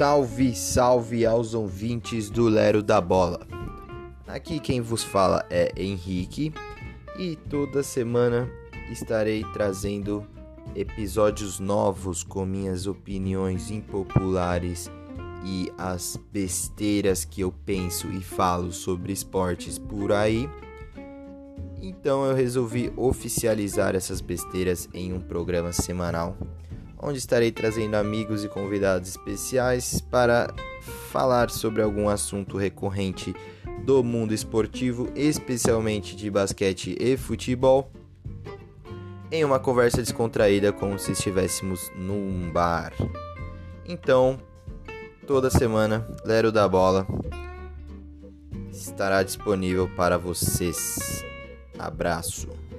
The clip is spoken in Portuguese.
Salve, salve aos ouvintes do Lero da Bola. Aqui quem vos fala é Henrique e toda semana estarei trazendo episódios novos com minhas opiniões impopulares e as besteiras que eu penso e falo sobre esportes por aí. Então eu resolvi oficializar essas besteiras em um programa semanal onde estarei trazendo amigos e convidados especiais para falar sobre algum assunto recorrente do mundo esportivo, especialmente de basquete e futebol, em uma conversa descontraída como se estivéssemos num bar. Então, toda semana, Lero da Bola estará disponível para vocês. Abraço.